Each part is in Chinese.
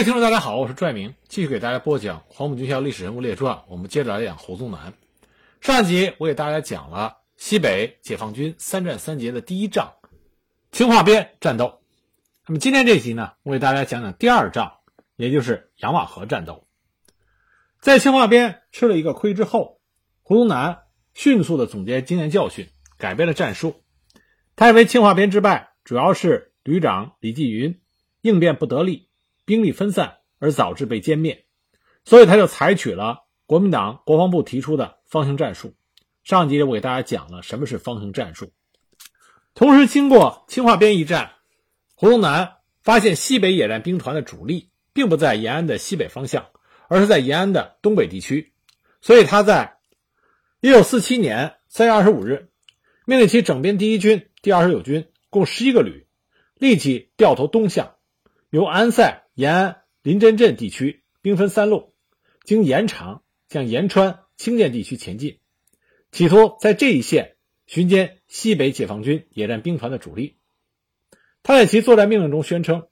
位听众，大家好，我是拽明，继续给大家播讲《黄埔军校历史人物列传》。我们接着来讲胡宗南。上一集我给大家讲了西北解放军三战三捷的第一仗——青化边战斗。那么今天这集呢，我给大家讲讲第二仗，也就是杨瓦河战斗。在青化边吃了一个亏之后，胡宗南迅速的总结经验教训，改变了战术。他认为青化边之败主要是旅长李继云应变不得力。兵力分散而导致被歼灭，所以他就采取了国民党国防部提出的方形战术。上集我给大家讲了什么是方形战术。同时，经过青化边一战，胡宗南发现西北野战兵团的主力并不在延安的西北方向，而是在延安的东北地区。所以他在1947年3月25日，命令其整编第一军第二十九军共十一个旅，立即掉头东向，由安塞。延安临真镇地区兵分三路，经延长向延川、清涧地区前进，企图在这一线寻歼西北解放军野战兵团的主力。他在其作战命令中宣称，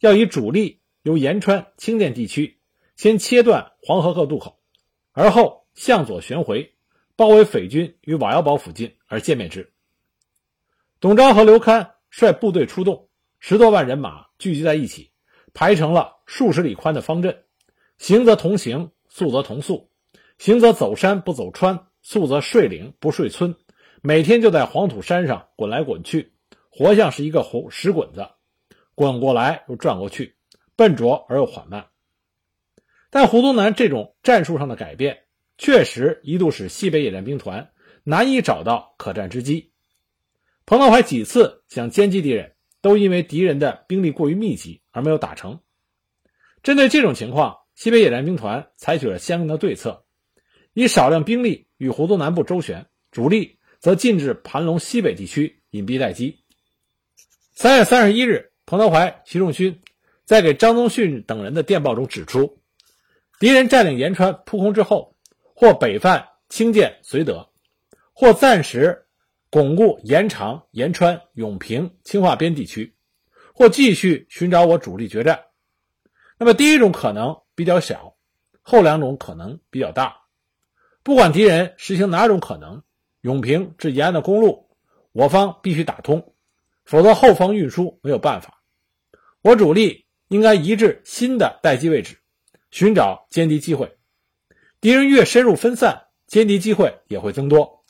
要以主力由延川、清涧地区先切断黄河各渡口，而后向左旋回，包围匪军于瓦窑堡附近而歼灭之。董昭和刘戡率部队出动，十多万人马聚集在一起。排成了数十里宽的方阵，行则同行，速则同速；行则走山不走川，速则睡岭不睡村。每天就在黄土山上滚来滚去，活像是一个红石滚子，滚过来又转过去，笨拙而又缓慢。但胡宗南这种战术上的改变，确实一度使西北野战兵团难以找到可战之机。彭德怀几次想歼击敌人。都因为敌人的兵力过于密集而没有打成。针对这种情况，西北野战兵团采取了相应的对策，以少量兵力与胡宗南部周旋，主力则进至盘龙西北地区隐蔽待机。三月三十一日，彭德怀、习仲勋在给张宗逊等人的电报中指出，敌人占领延川扑空之后，或北犯清涧绥德，或暂时。巩固延长、延川、永平、青化边地区，或继续寻找我主力决战。那么第一种可能比较小，后两种可能比较大。不管敌人实行哪种可能，永平至延安的公路，我方必须打通，否则后方运输没有办法。我主力应该移至新的待机位置，寻找歼敌机会。敌人越深入分散，歼敌机会也会增多。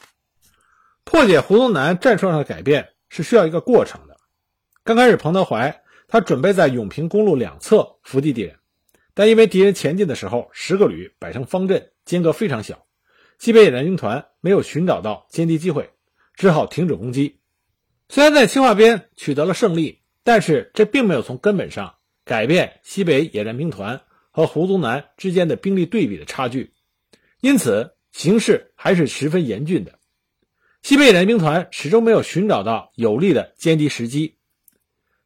破解胡宗南战术上的改变是需要一个过程的。刚开始，彭德怀他准备在永平公路两侧伏击敌人，但因为敌人前进的时候十个旅摆成方阵，间隔非常小，西北野战兵团没有寻找到歼敌机会，只好停止攻击。虽然在青化边取得了胜利，但是这并没有从根本上改变西北野战兵团和胡宗南之间的兵力对比的差距，因此形势还是十分严峻的。西北野战兵团始终没有寻找到有利的歼敌时机。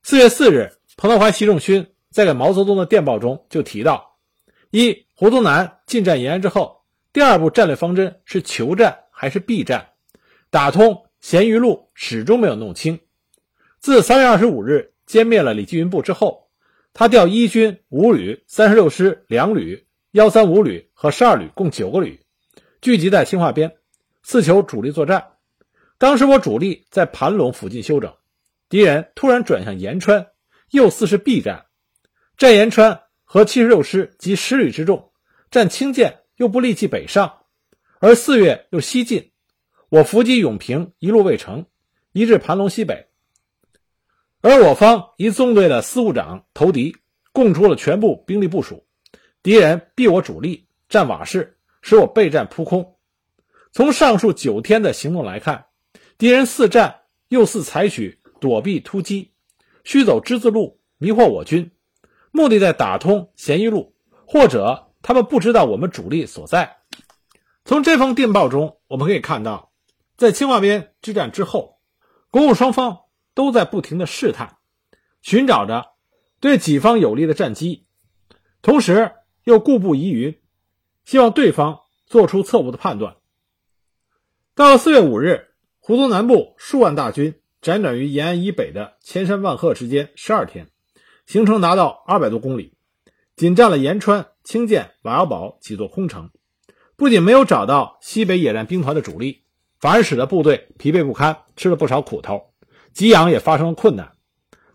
四月四日，彭德怀、习仲勋在给毛泽东的电报中就提到：一、胡宗南进占延安之后，第二步战略方针是求战还是避战？打通咸鱼路始终没有弄清。自三月二十五日歼灭了李继云部之后，他调一军五旅、三十六师两旅、幺三五旅和十二旅共九个旅，聚集在青化边，四求主力作战。当时我主力在盘龙附近休整，敌人突然转向延川，又似是避战。战延川和七十六师及十旅之众，战清涧又不立即北上，而四月又西进。我伏击永平一路未成，移至盘龙西北。而我方一纵队的司务长投敌，供出了全部兵力部署，敌人避我主力，占瓦市，使我备战扑空。从上述九天的行动来看。敌人似战又似采取躲避突击，虚走之字路，迷惑我军，目的在打通咸鱼路，或者他们不知道我们主力所在。从这封电报中，我们可以看到，在青化边之战之后，国共双方都在不停的试探，寻找着对己方有利的战机，同时又故布疑云，希望对方做出错误的判断。到了四月五日。胡宗南部数万大军辗转于延安以北的千山万壑之间十二天，行程达到二百多公里，仅占了延川、清涧、瓦窑堡几座空城，不仅没有找到西北野战兵团的主力，反而使得部队疲惫不堪，吃了不少苦头，给养也发生了困难。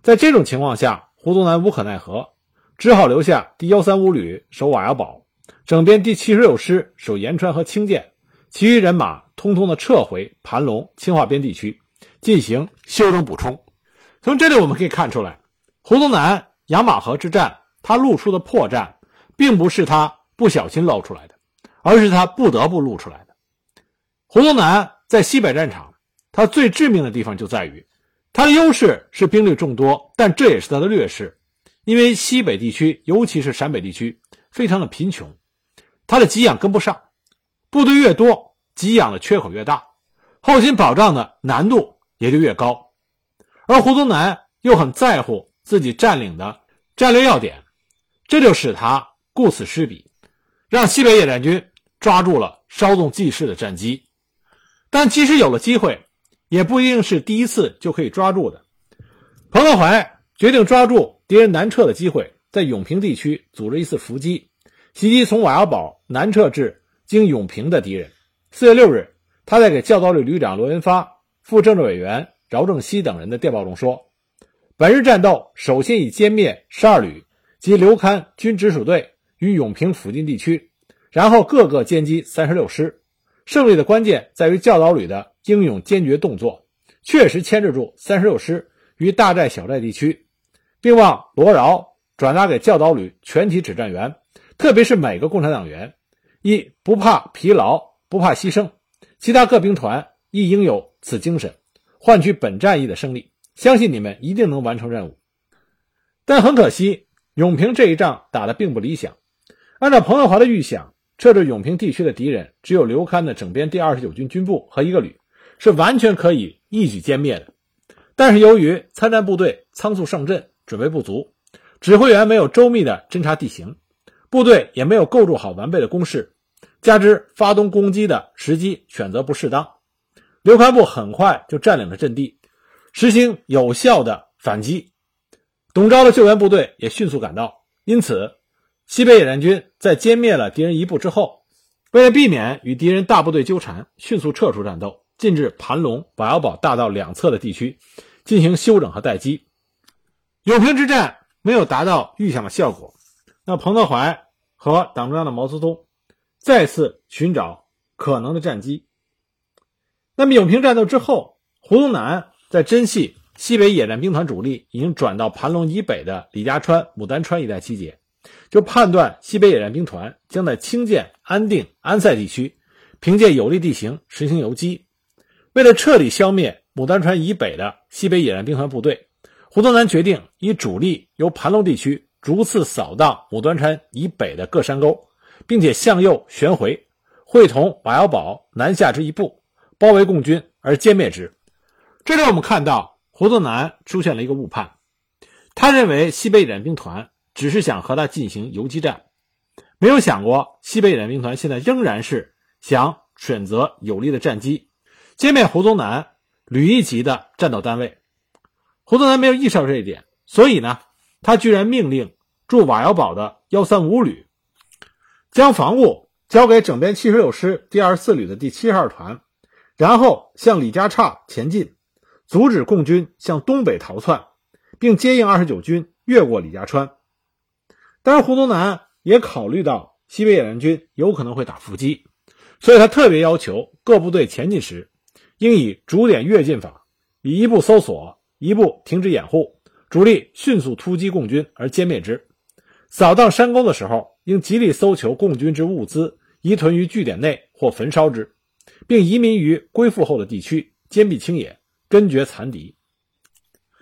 在这种情况下，胡宗南无可奈何，只好留下第幺三五旅守瓦窑堡，整编第七十六师守延川和清涧，其余人马通通的撤回盘龙、清化边地区，进行休整补充。从这里我们可以看出来，胡宗南养马河之战。他露出的破绽，并不是他不小心露出来的，而是他不得不露出来的。胡宗南在西北战场，他最致命的地方就在于，他的优势是兵力众多，但这也是他的劣势，因为西北地区，尤其是陕北地区，非常的贫穷，他的给养跟不上，部队越多，给养的缺口越大，后勤保障的难度也就越高，而胡宗南又很在乎自己占领的战略要点。这就使他顾此失彼，让西北野战军抓住了稍纵即逝的战机。但即使有了机会，也不一定是第一次就可以抓住的。彭德怀决定抓住敌人南撤的机会，在永平地区组织一次伏击，袭击从瓦窑堡南撤至经永平的敌人。四月六日，他在给教导旅旅长罗元发、副政治委员饶正熙等人的电报中说：“本日战斗首先以歼灭十二旅。”及刘戡军直属队与永平附近地区，然后各个歼击三十六师。胜利的关键在于教导旅的英勇坚决动作，确实牵制住三十六师于大寨小寨地区，并望罗饶转达给教导旅全体指战员，特别是每个共产党员：一不怕疲劳，不怕牺牲，其他各兵团亦应有此精神，换取本战役的胜利。相信你们一定能完成任务。但很可惜。永平这一仗打得并不理想。按照彭德怀的预想，撤至永平地区的敌人只有刘戡的整编第二十九军军部和一个旅，是完全可以一举歼灭的。但是由于参战部队仓促上阵，准备不足，指挥员没有周密的侦察地形，部队也没有构筑好完备的工事，加之发动攻击的时机选择不适当，刘戡部很快就占领了阵地，实行有效的反击。董钊的救援部队也迅速赶到，因此，西北野战军在歼灭了敌人一部之后，为了避免与敌人大部队纠缠，迅速撤出战斗，进至盘龙、瓦窑堡大道两侧的地区进行休整和待机。永平之战没有达到预想的效果，那彭德怀和党中央的毛泽东再次寻找可能的战机。那么，永平战斗之后，胡宗南在珍惜。西北野战兵团主力已经转到盘龙以北的李家川、牡丹川一带集结，就判断西北野战兵团将在清涧、安定、安塞地区凭借有利地形实行游击。为了彻底消灭牡丹川以北的西北野战兵团部队，胡宗南决定以主力由盘龙地区逐次扫荡牡丹川以北的各山沟，并且向右旋回，会同瓦窑堡南下之一部，包围共军而歼灭之。这里我们看到。胡宗南出现了一个误判，他认为西北野兵团只是想和他进行游击战，没有想过西北野兵团现在仍然是想选择有利的战机歼灭胡宗南旅一级的战斗单位。胡宗南没有意识到这一点，所以呢，他居然命令驻瓦窑堡的幺三五旅将防务交给整编七十六师第二十四旅的第七十二团，然后向李家岔前进。阻止共军向东北逃窜，并接应二十九军越过李家川。当然，胡宗南也考虑到西北野战军有可能会打伏击，所以他特别要求各部队前进时，应以逐点跃进法，以一步搜索，一步停止掩护，主力迅速突击共军而歼灭之。扫荡山沟的时候，应极力搜求共军之物资，移屯于据点内或焚烧之，并移民于归附后的地区，坚壁清野。根绝残敌。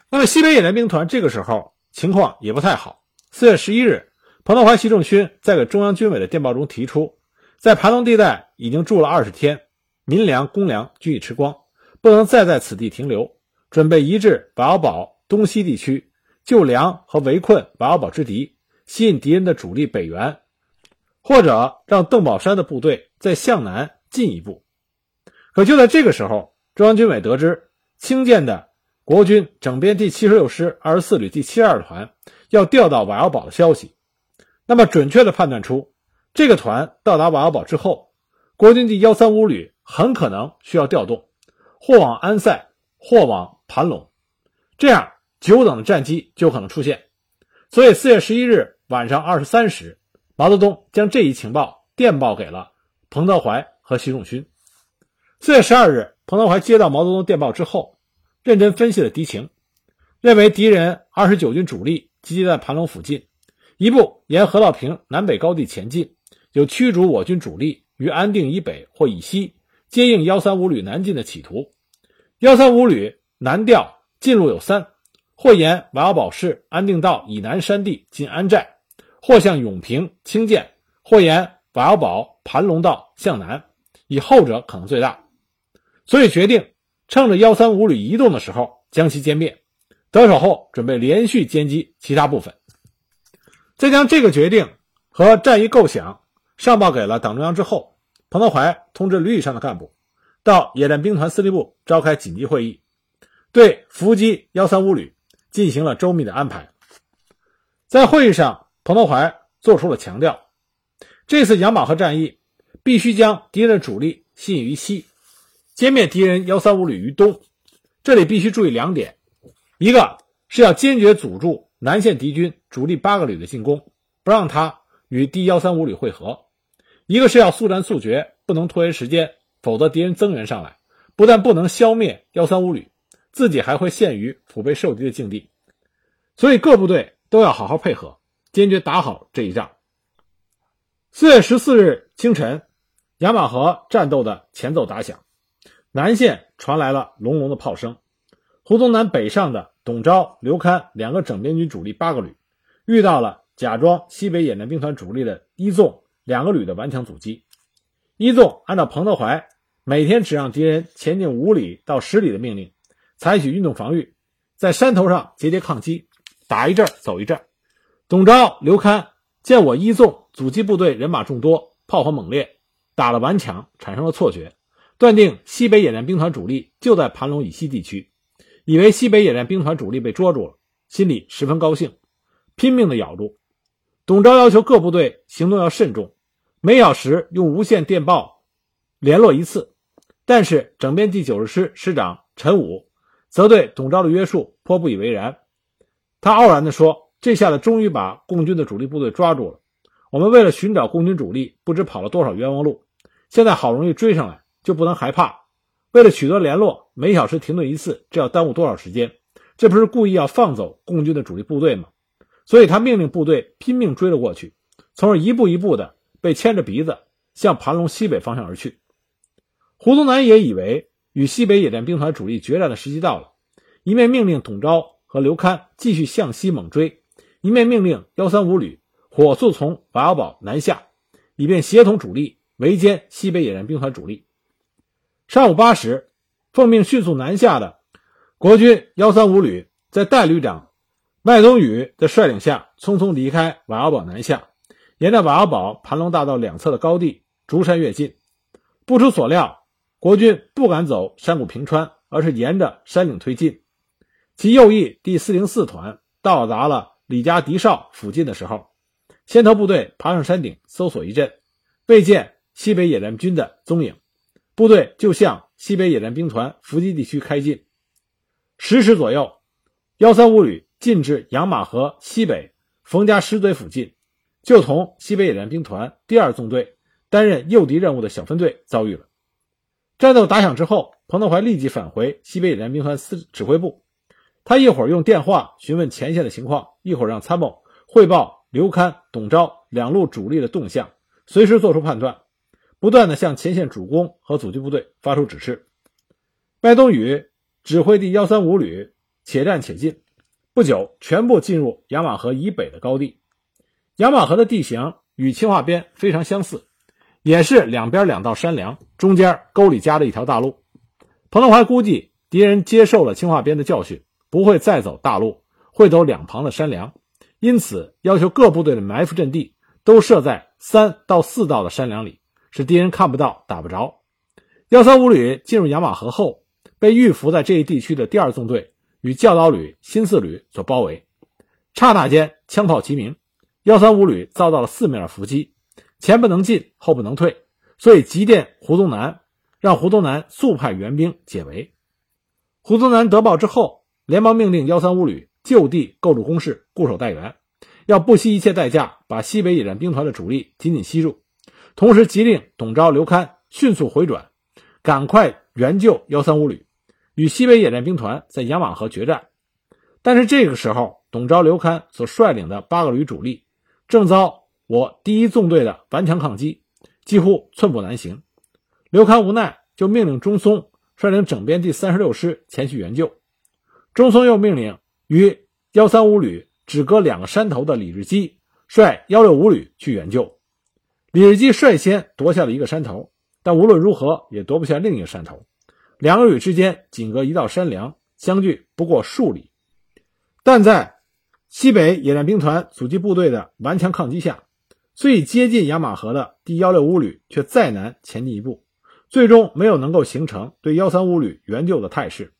那么，西北野战兵团这个时候情况也不太好。四月十一日，彭德怀、习仲勋在给中央军委的电报中提出，在盘龙地带已经住了二十天，民粮、公粮均已吃光，不能再在此地停留，准备移至瓦窑堡东西地区救粮和围困瓦窑堡之敌，吸引敌人的主力北援，或者让邓宝山的部队再向南进一步。可就在这个时候，中央军委得知。清涧的国军整编第七十六师二十四旅第七二团要调到瓦窑堡的消息，那么准确的判断出，这个团到达瓦窑堡之后，国军第幺三五旅很可能需要调动，或往安塞，或往盘龙，这样久等的战机就可能出现。所以，四月十一日晚上二十三时，毛泽东将这一情报电报给了彭德怀和习仲勋。四月十二日，彭德怀接到毛泽东电报之后，认真分析了敌情，认为敌人二十九军主力集结在盘龙附近。一部沿河道坪南北高地前进，有驱逐我军主力于安定以北或以西，接应幺三五旅南进的企图。幺三五旅南调进路有三：或沿瓦窑堡市安定道以南山地进安寨，或向永平、清涧，或沿瓦窑堡盘龙道向南，以后者可能最大。所以决定趁着幺三五旅移动的时候将其歼灭。得手后，准备连续歼击其他部分。在将这个决定和战役构想上报给了党中央之后，彭德怀通知旅以上的干部，到野战兵团司令部召开紧急会议，对伏击幺三五旅进行了周密的安排。在会议上，彭德怀做出了强调：这次杨马河战役必须将敌人的主力吸引于西，歼灭敌人幺三五旅于东。这里必须注意两点，一个是要坚决阻住。南线敌军主力八个旅的进攻，不让他与第幺三五旅会合。一个是要速战速决，不能拖延时间，否则敌人增援上来，不但不能消灭幺三五旅，自己还会陷于腹背受敌的境地。所以各部队都要好好配合，坚决打好这一仗。四月十四日清晨，雅马河战斗的前奏打响，南线传来了隆隆的炮声。胡宗南北上的。董钊、刘戡两个整编军主力八个旅，遇到了假装西北野战兵团主力的一纵两个旅的顽强阻击。一纵按照彭德怀每天只让敌人前进五里到十里的命令，采取运动防御，在山头上节节抗击，打一阵走一阵。董钊、刘戡见我一纵阻击部队人马众多，炮火猛烈，打了顽强，产生了错觉，断定西北野战兵团主力就在盘龙以西地区。以为西北野战兵团主力被捉住了，心里十分高兴，拼命的咬住。董昭要求各部队行动要慎重，每小时用无线电报联络一次。但是整编第九十师师长陈武则对董钊的约束颇不以为然。他傲然地说：“这下子终于把共军的主力部队抓住了。我们为了寻找共军主力，不知跑了多少冤枉路。现在好容易追上来，就不能害怕。”为了取得联络，每小时停顿一次，这要耽误多少时间？这不是故意要放走共军的主力部队吗？所以他命令部队拼命追了过去，从而一步一步的被牵着鼻子向盘龙西北方向而去。胡宗南也以为与西北野战兵团主力决战的时机到了，一面命令董钊和刘戡继续向西猛追，一面命令幺三五旅火速从瓦窑堡南下，以便协同主力围歼西北野战兵团主力。上午八时，奉命迅速南下的国军幺三五旅，在代旅长麦宗宇的率领下，匆匆离开瓦窑堡南下，沿着瓦窑堡盘龙大道两侧的高地逐山跃进。不出所料，国军不敢走山谷平川，而是沿着山顶推进。其右翼第四零四团到达了李家迪哨附近的时候，先头部队爬上山顶搜索一阵，未见西北野战军的踪影。部队就向西北野战兵团伏击地区开进。十时左右，幺三五旅进至杨马河西北冯家石嘴附近，就同西北野战兵团第二纵队担任诱敌任务的小分队遭遇了。战斗打响之后，彭德怀立即返回西北野战兵团司指挥部，他一会儿用电话询问前线的情况，一会儿让参谋汇报刘戡、董钊两路主力的动向，随时做出判断。不断的向前线主攻和阻击部队发出指示。麦冬雨指挥第幺三五旅且战且进，不久全部进入雅马河以北的高地。雅马河的地形与清化边非常相似，也是两边两道山梁，中间沟里夹着一条大路。彭德怀估计敌人接受了清化边的教训，不会再走大路，会走两旁的山梁，因此要求各部队的埋伏阵地都设在三到四道的山梁里。使敌人看不到、打不着。幺三五旅进入雅马河后，被预伏在这一地区的第二纵队与教导旅、新四旅所包围。刹那间，枪炮齐鸣，幺三五旅遭到了四面伏击，前不能进，后不能退，所以急电胡宗南，让胡宗南速派援兵解围。胡宗南得报之后，连忙命令幺三五旅就地构筑工事，固守待援，要不惜一切代价把西北野战兵团的主力紧紧吸住。同时，急令董昭、刘戡迅速回转，赶快援救幺三五旅，与西北野战兵团在杨马河决战。但是这个时候，董昭、刘戡所率领的八个旅主力正遭我第一纵队的顽强抗击，几乎寸步难行。刘戡无奈，就命令钟松率领整编第三十六师前去援救。钟松又命令与幺三五旅只隔两个山头的李日基率幺六五旅去援救。李日基率先夺下了一个山头，但无论如何也夺不下另一个山头。两个旅之间仅隔一道山梁，相距不过数里。但在西北野战兵团阻击部队的顽强抗击下，最接近雅马河的第幺六五旅却再难前进一步，最终没有能够形成对幺三五旅援救的态势。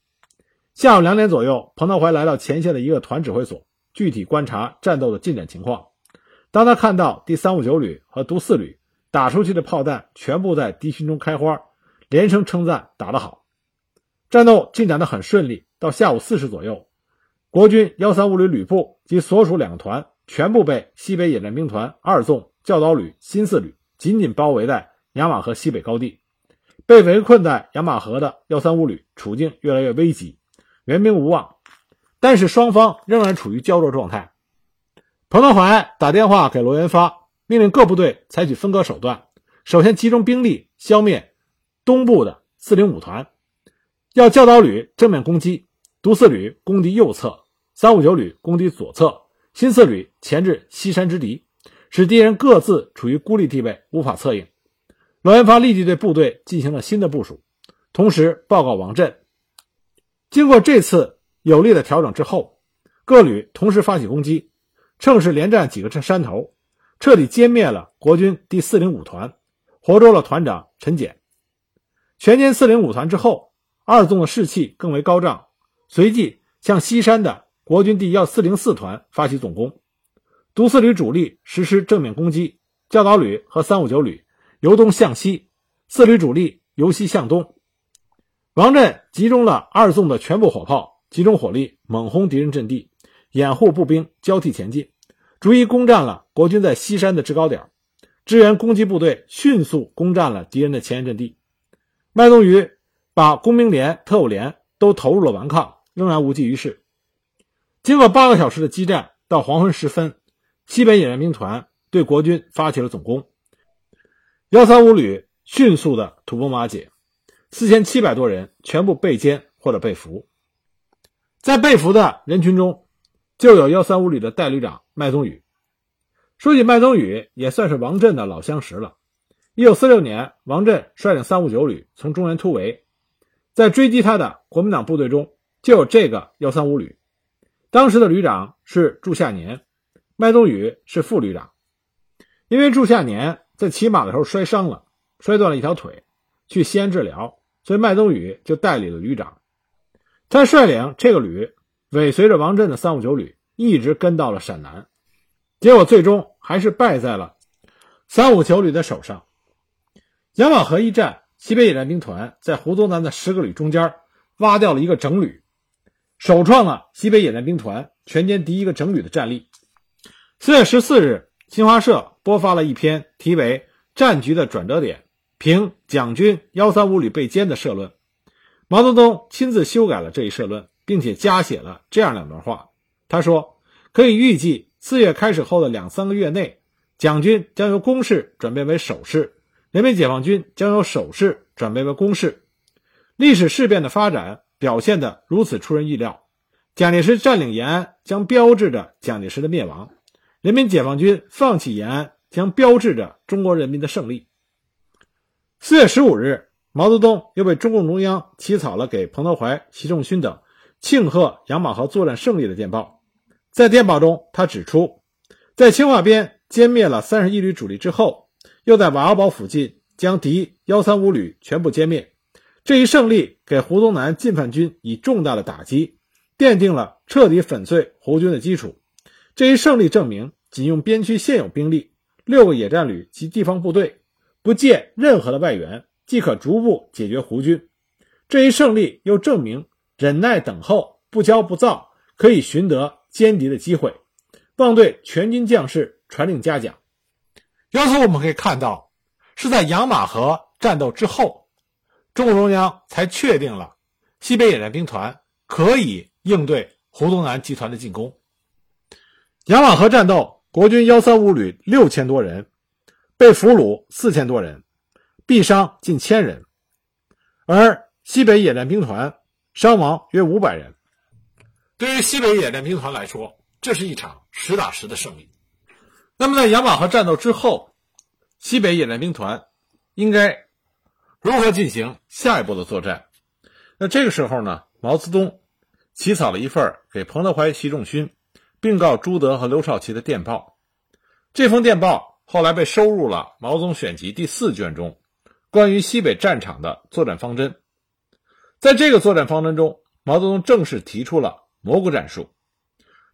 下午两点左右，彭德怀来到前线的一个团指挥所，具体观察战斗的进展情况。当他看到第三五九旅和独四旅打出去的炮弹全部在敌群中开花，连声称赞：“打得好！”战斗进展得很顺利。到下午四时左右。国军幺三五旅旅部及所属两个团全部被西北野战兵团二纵教导旅新四旅紧紧包围在雅马河西北高地，被围困在雅马河的幺三五旅处境越来越危急，援兵无望。但是双方仍然处于胶着状态。彭德怀打电话给罗元发，命令各部队采取分割手段，首先集中兵力消灭东部的四零五团，要教导旅正面攻击。独四旅攻击右侧，三五九旅攻击左侧，新四旅前至西山之敌，使敌人各自处于孤立地位，无法策应。罗元发立即对部队进行了新的部署，同时报告王震。经过这次有力的调整之后，各旅同时发起攻击，乘势连占几个山头，彻底歼灭了国军第四零五团，活捉了团长陈简。全歼四零五团之后，二纵的士气更为高涨。随即向西山的国军第幺四零四团发起总攻，独四旅主力实施正面攻击，教导旅和三五九旅由东向西，四旅主力由西向东。王震集中了二纵的全部火炮，集中火力猛轰敌人阵地，掩护步兵交替前进，逐一攻占了国军在西山的制高点。支援攻击部队迅速攻占了敌人的前沿阵地。麦宗瑜把工兵连、特务连都投入了顽抗。仍然无济于事。经过八个小时的激战，到黄昏时分，西北野战兵团对国军发起了总攻。幺三五旅迅速的土崩瓦解，四千七百多人全部被歼或者被俘。在被俘的人群中，就有幺三五旅的代旅长麦宗宇。说起麦宗宇，也算是王震的老相识了。一九四六年，王震率领三五九旅从中原突围，在追击他的国民党部队中。就有这个幺三五旅，当时的旅长是祝夏年，麦宗宇是副旅长。因为祝夏年在骑马的时候摔伤了，摔断了一条腿，去西安治疗，所以麦宗宇就代理了旅长。他率领这个旅尾随着王震的三五九旅，一直跟到了陕南，结果最终还是败在了三五九旅的手上。杨马河一战，西北野战兵团在胡宗南的十个旅中间挖掉了一个整旅。首创了西北野战兵团全歼第一个整旅的战例。四月十四日，新华社播发了一篇题为《战局的转折点》，评蒋军幺三五旅被歼的社论。毛泽东亲自修改了这一社论，并且加写了这样两段话。他说：“可以预计，四月开始后的两三个月内，蒋军将由攻势转变为守势，人民解放军将由守势转变为攻势。历史事变的发展。”表现得如此出人意料，蒋介石占领延安将标志着蒋介石的灭亡，人民解放军放弃延安将标志着中国人民的胜利。四月十五日，毛泽东又被中共中央起草了给彭德怀、习仲勋等庆贺杨马河作战胜利的电报。在电报中，他指出，在青化边歼灭了三十一旅主力之后，又在瓦窑堡附近将敌幺三五旅全部歼灭。这一胜利给胡宗南进犯军以重大的打击，奠定了彻底粉碎胡军的基础。这一胜利证明，仅用边区现有兵力、六个野战旅及地方部队，不借任何的外援，即可逐步解决胡军。这一胜利又证明忍耐等候、不骄不躁，可以寻得歼敌的机会。望对全军将士传令嘉奖。由此我们可以看到，是在养马河战斗之后，中共中央才确定了西北野战兵团可以应对胡宗南集团的进攻。养马河战斗，国军幺三五旅六千多人，被俘虏四千多人，毙伤近千人，而西北野战兵团伤亡约五百人。对于西北野战兵团来说，这是一场实打实的胜利。那么，在养马河战斗之后，西北野战兵团应该如何进行下一步的作战？那这个时候呢？毛泽东起草了一份给彭德怀、习仲勋并告朱德和刘少奇的电报。这封电报后来被收入了《毛泽东选集》第四卷中，关于西北战场的作战方针。在这个作战方针中，毛泽东正式提出了蘑菇战术，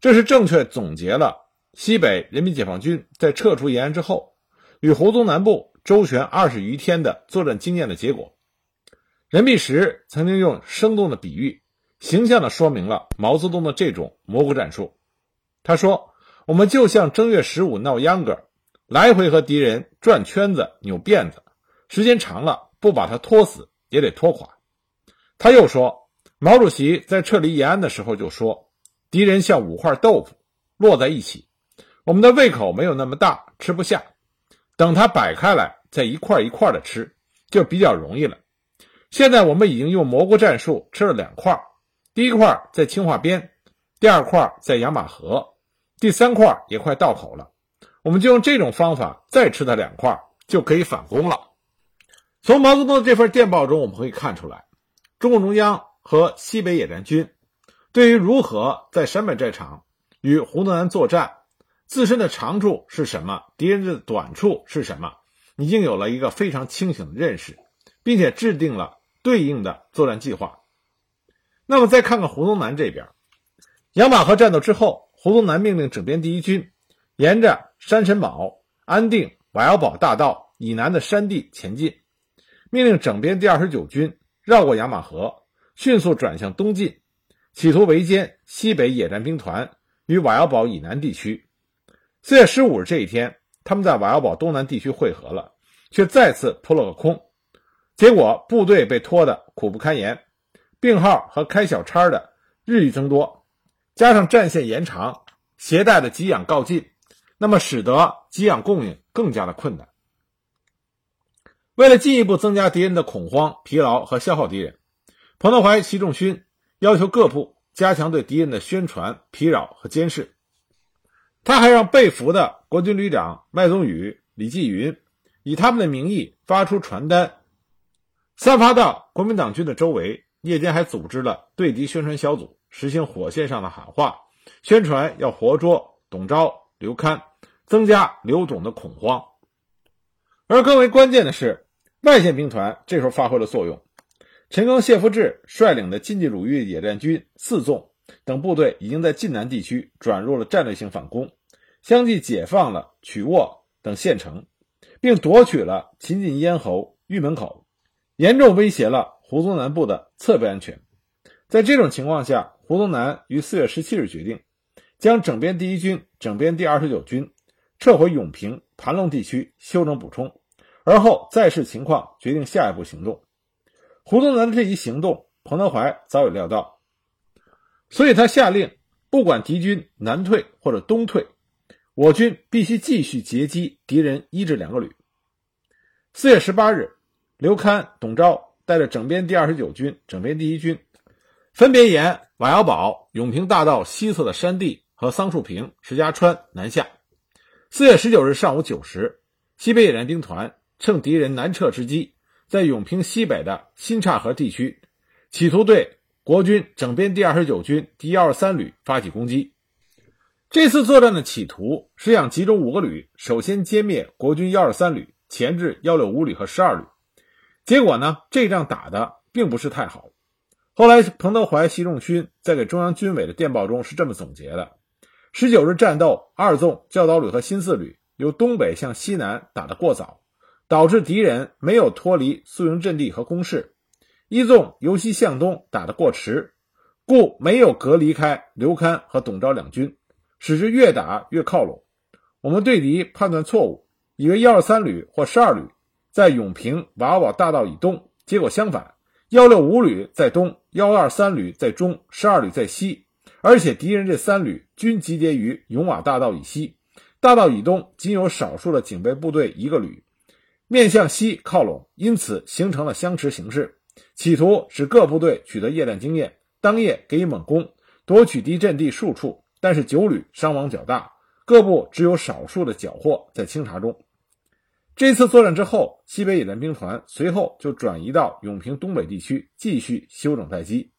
这是正确总结了西北人民解放军在撤出延安之后，与胡宗南部周旋二十余天的作战经验的结果。任弼时曾经用生动的比喻，形象地说明了毛泽东的这种蘑菇战术。他说：“我们就像正月十五闹秧歌，来回和敌人转圈子、扭辫子，时间长了，不把他拖死也得拖垮。”他又说，毛主席在撤离延安的时候就说：“敌人像五块豆腐摞在一起，我们的胃口没有那么大，吃不下。等他摆开来，再一块一块的吃，就比较容易了。现在我们已经用蘑菇战术吃了两块，第一块在清化边，第二块在养马河，第三块也快到口了。我们就用这种方法再吃它两块，就可以反攻了。”从毛泽东的这份电报中，我们可以看出来。中共中央和西北野战军对于如何在陕北战场与胡宗南作战，自身的长处是什么，敌人的短处是什么，已经有了一个非常清醒的认识，并且制定了对应的作战计划。那么再看看胡宗南这边，杨马河战斗之后，胡宗南命令整编第一军沿着山神堡、安定、瓦窑堡大道以南的山地前进，命令整编第二十九军。绕过雅马河，迅速转向东进，企图围歼西北野战兵团与瓦窑堡以南地区。四月十五日这一天，他们在瓦窑堡东南地区会合了，却再次扑了个空。结果部队被拖得苦不堪言，病号和开小差的日益增多，加上战线延长，携带的给养告尽，那么使得给养供应更加的困难。为了进一步增加敌人的恐慌、疲劳和消耗敌人，彭德怀、习仲勋要求各部加强对敌人的宣传、疲扰和监视。他还让被俘的国军旅长麦宗宇、李继云以他们的名义发出传单，散发到国民党军的周围。夜间还组织了对敌宣传小组，实行火线上的喊话，宣传要活捉董钊、刘戡，增加刘董的恐慌。而更为关键的是。外线兵团这时候发挥了作用，陈赓、谢富治率领的晋冀鲁豫野战军四纵等部队已经在晋南地区转入了战略性反攻，相继解放了曲沃等县城，并夺取了秦晋咽喉、玉门口，严重威胁了胡宗南部的侧备安全。在这种情况下，胡宗南于四月十七日决定将整编第一军、整编第二十九军撤回永平、盘龙地区休整补充。而后再视情况决定下一步行动。胡宗南的这一行动，彭德怀早有料到，所以他下令，不管敌军南退或者东退，我军必须继续截击敌人一至两个旅。四月十八日，刘戡、董钊带着整编第二十九军、整编第一军，分别沿瓦窑堡、永平大道西侧的山地和桑树坪、石家川南下。四月十九日上午九时，西北野战兵团。趁敌人南撤之机，在永平西北的新岔河地区，企图对国军整编第二十九军第幺二三旅发起攻击。这次作战的企图是想集中五个旅，首先歼灭国军幺二三旅，前置幺六五旅和十二旅。结果呢，这仗打的并不是太好。后来，彭德怀、习仲勋在给中央军委的电报中是这么总结的：十九日战斗，二纵、教导旅和新四旅由东北向西南打得过早，导致敌人没有脱离宿营阵地和工事；一纵由西向东打得过迟，故没有隔离开刘戡和董昭两军，使之越打越靠拢。我们对敌判断错误，以为幺二三旅或十二旅在永平瓦瓦大道以东，结果相反，幺六五旅在东，幺二三旅在中，十二旅在西。而且敌人这三旅均集结于永瓦大道以西，大道以东仅有少数的警备部队一个旅，面向西靠拢，因此形成了相持形势，企图使各部队取得夜战经验，当夜给予猛攻，夺取敌阵地数处。但是九旅伤亡较大，各部只有少数的缴获在清查中。这次作战之后，西北野战兵团随后就转移到永平东北地区继续休整待机。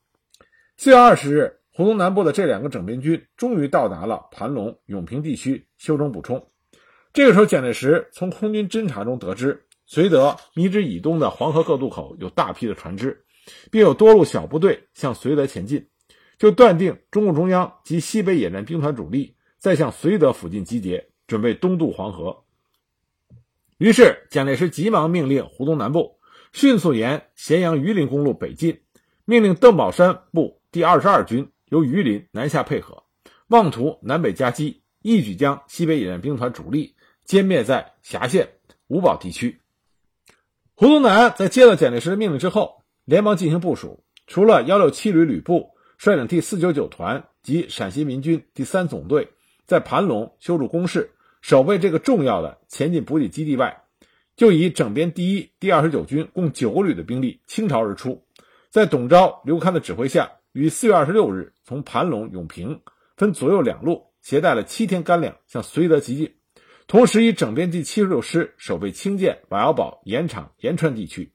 四月二十日。湖东南部的这两个整编军终于到达了盘龙、永平地区休整补充。这个时候，蒋介石从空军侦察中得知，绥德迷之以东的黄河各渡口有大批的船只，并有多路小部队向绥德前进，就断定中共中央及西北野战兵团主力在向绥德附近集结，准备东渡黄河。于是，蒋介石急忙命令胡宗南部迅速沿咸阳榆林公路北进，命令邓宝山部第二十二军。由榆林南下配合，妄图南北夹击，一举将西北野战兵团主力歼灭在峡县、五堡地区。胡宗南在接到蒋介石的命令之后，连忙进行部署。除了幺六七旅旅部率领第四九九团及陕西民军第三总队在盘龙修筑工事，守卫这个重要的前进补给基地外，就以整编第一、第二十九军共九个旅的兵力倾巢而出，在董钊、刘戡的指挥下。于四月二十六日从盘龙、永平分左右两路，携带了七天干粮向绥德急进，同时以整编第七十六师守备清涧、瓦窑堡、盐场、延川地区。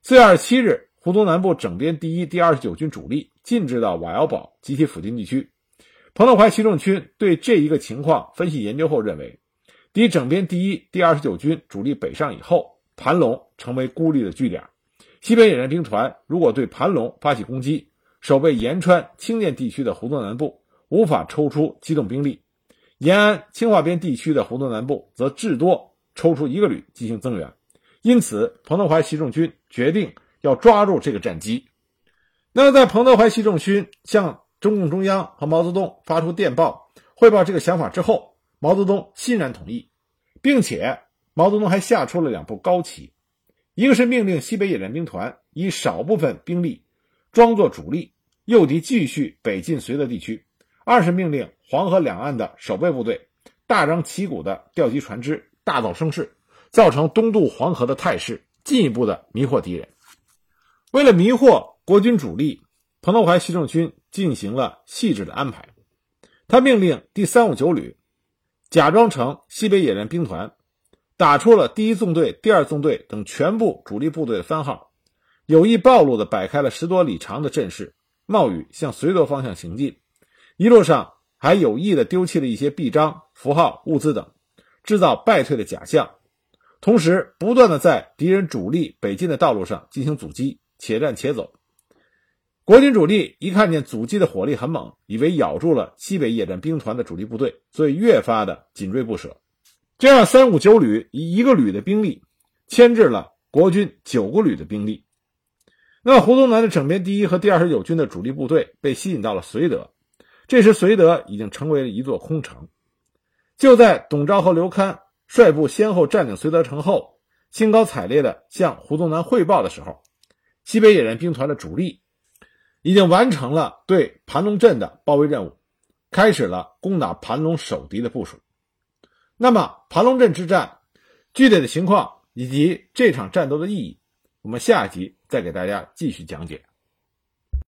四月二十七日，湖东南部整编第一、第二十九军主力进至到瓦窑堡及其附近地区。彭德怀习仲勋对这一个情况分析研究后认为，敌整编第一、第二十九军主力北上以后，盘龙成为孤立的据点，西北野战兵团如果对盘龙发起攻击。守备延川、清涧地区的湖东南部无法抽出机动兵力，延安、清化边地区的湖东南部则至多抽出一个旅进行增援。因此，彭德怀习仲勋决定要抓住这个战机。那么，在彭德怀习仲勋向中共中央和毛泽东发出电报汇报这个想法之后，毛泽东欣然同意，并且毛泽东还下出了两步高棋：一个是命令西北野战兵团以少部分兵力装作主力。诱敌继续北进绥德地区。二是命令黄河两岸的守备部队大张旗鼓的调集船只，大造声势，造成东渡黄河的态势，进一步的迷惑敌人。为了迷惑国军主力，彭德怀习仲勋进行了细致的安排。他命令第三五九旅假装成西北野战兵团，打出了第一纵队、第二纵队等全部主力部队的番号，有意暴露的摆开了十多里长的阵势。冒雨向绥德方向行进，一路上还有意的丢弃了一些臂章、符号、物资等，制造败退的假象，同时不断的在敌人主力北进的道路上进行阻击，且战且走。国军主力一看见阻击的火力很猛，以为咬住了西北野战兵团的主力部队，所以越发的紧追不舍。这样，三五九旅以一个旅的兵力牵制了国军九个旅的兵力。那，胡宗南的整编第一和第二十九军的主力部队被吸引到了绥德，这时绥德已经成为了一座空城。就在董钊和刘戡率部先后占领绥德城后，兴高采烈地向胡宗南汇报的时候，西北野战兵团的主力已经完成了对盘龙镇的包围任务，开始了攻打盘龙守敌的部署。那么，盘龙镇之战具体的情况以及这场战斗的意义，我们下一集。再给大家继续讲解。